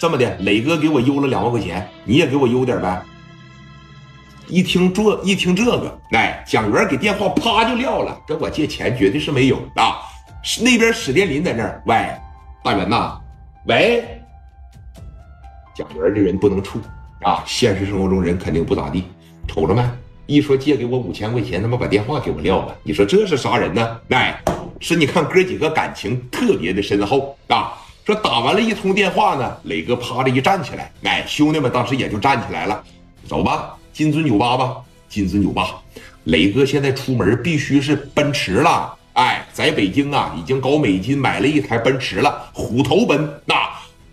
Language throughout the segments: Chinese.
这么的，磊哥给我邮了两万块钱，你也给我邮点呗。一听这一听这个，哎，蒋元给电话啪就撂了，跟我借钱绝对是没有啊。那边史殿林在那儿，喂，大元呐，喂，蒋元这人不能处啊，现实生活中人肯定不咋地，瞅着没？一说借给我五千块钱，他妈把电话给我撂了，你说这是啥人呢？哎，是你看哥几个感情特别的深厚啊。说打完了一通电话呢，磊哥啪的一站起来，哎，兄弟们当时也就站起来了，走吧，金尊酒吧吧，金尊酒吧。磊哥现在出门必须是奔驰了，哎，在北京啊，已经搞美金买了一台奔驰了，虎头奔。那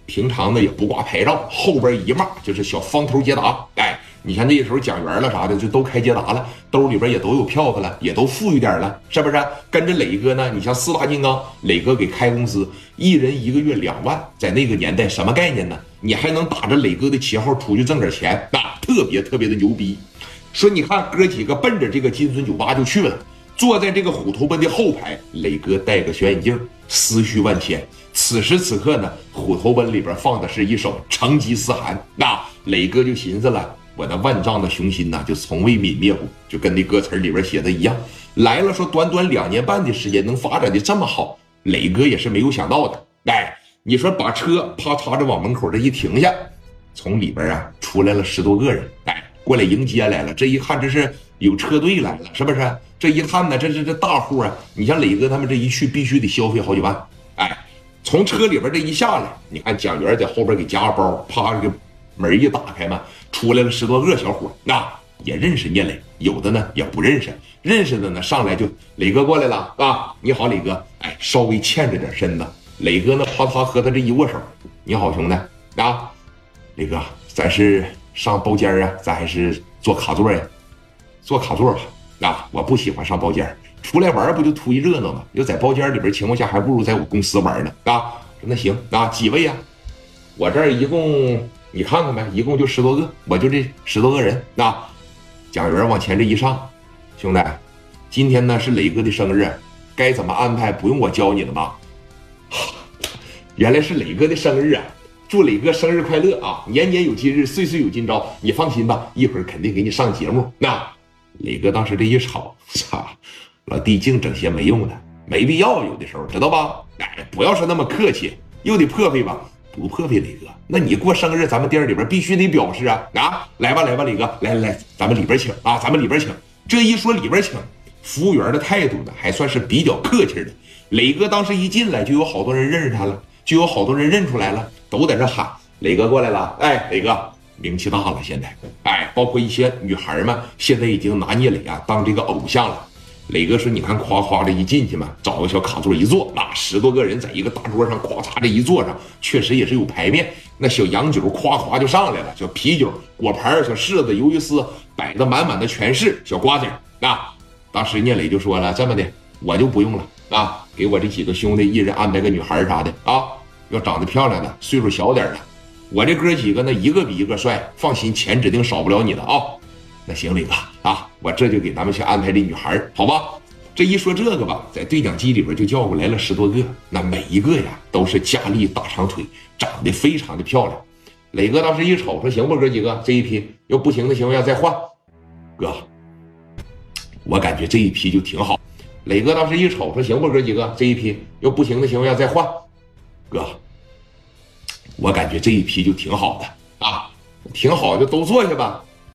平常呢也不挂牌照，后边一骂就是小方头捷达，哎。你像那时候蒋元了啥的，就都开捷达了，兜里边也都有票子了，也都富裕点了，是不是？跟着磊哥呢？你像四大金刚，磊哥给开公司，一人一个月两万，在那个年代什么概念呢？你还能打着磊哥的旗号出去挣点钱，那特别特别的牛逼。说你看哥几个奔着这个金尊酒吧就去了，坐在这个虎头奔的后排，磊哥戴个小眼镜，思绪万千。此时此刻呢，虎头奔里边放的是一首《成吉思汗》，那磊哥就寻思了。我那万丈的雄心呐，就从未泯灭过，就跟那歌词里边写的一样。来了，说短短两年半的时间能发展的这么好，磊哥也是没有想到的。哎，你说把车啪嚓着往门口这一停下，从里边啊出来了十多个人，哎，过来迎接来了。这一看，这是有车队来了，是不是？这一看呢，这是这大户啊。你像磊哥他们这一去，必须得消费好几万。哎，从车里边这一下来，你看蒋元在后边给夹个包，啪就门一打开嘛。出来了十多个小伙，那也认识聂磊，有的呢也不认识，认识的呢上来就磊哥过来了啊！你好，磊哥，哎，稍微欠着点身子。磊哥呢，啪啪和他这一握手，你好，兄弟啊，磊哥，咱是上包间啊，咱还是坐卡座呀？坐卡座吧。啊，我不喜欢上包间，出来玩不就图一热闹吗？要在包间里边情况下，还不如在我公司玩呢。啊，那行啊，几位呀？我这一共。你看看呗，一共就十多个，我就这十多个人那。蒋元往前这一上，兄弟，今天呢是磊哥的生日，该怎么安排不用我教你了吧？原来是磊哥的生日啊！祝磊哥生日快乐啊！年年有今日，岁岁有今朝。你放心吧，一会儿肯定给你上节目。那磊哥当时这一吵，操，老弟净整些没用的，没必要，有的时候知道吧？哎，不要说那么客气，又得破费吧。不破费，磊哥，那你过生日，咱们店里边必须得表示啊啊！来吧来吧，磊哥，来来来，咱们里边请啊，咱们里边请。这一说里边请，服务员的态度呢还算是比较客气的。磊哥当时一进来，就有好多人认识他了，就有好多人认出来了，都在这喊：“磊哥过来了！”哎，磊哥名气大了，现在哎，包括一些女孩们，现在已经拿聂磊啊当这个偶像了。磊哥说：“你看，夸夸的一进去嘛，找个小卡座一坐，那十多个人在一个大桌上，咵嚓这一坐上，确实也是有排面。那小洋酒夸夸就上来了，小啤酒、果盘、小柿子、鱿鱼丝摆的满满的全是，小瓜子啊。当时聂磊就说了：这么的，我就不用了啊，给我这几个兄弟一人安排个女孩啥的啊，要长得漂亮的，岁数小点的。我这哥几个呢，一个比一个帅，放心，钱指定少不了你的啊。”那行，磊哥啊，我这就给咱们去安排这女孩好吧？这一说这个吧，在对讲机里边就叫过来了十多个，那每一个呀都是佳丽大长腿，长得非常的漂亮。磊哥当时一瞅，说行不，哥几个这一批要不行的情况下再换。哥，我感觉这一批就挺好。磊哥当时一瞅，说行不，哥几个这一批要不行的情况下再换。哥，我感觉这一批就挺好的啊，挺好，就都坐下吧。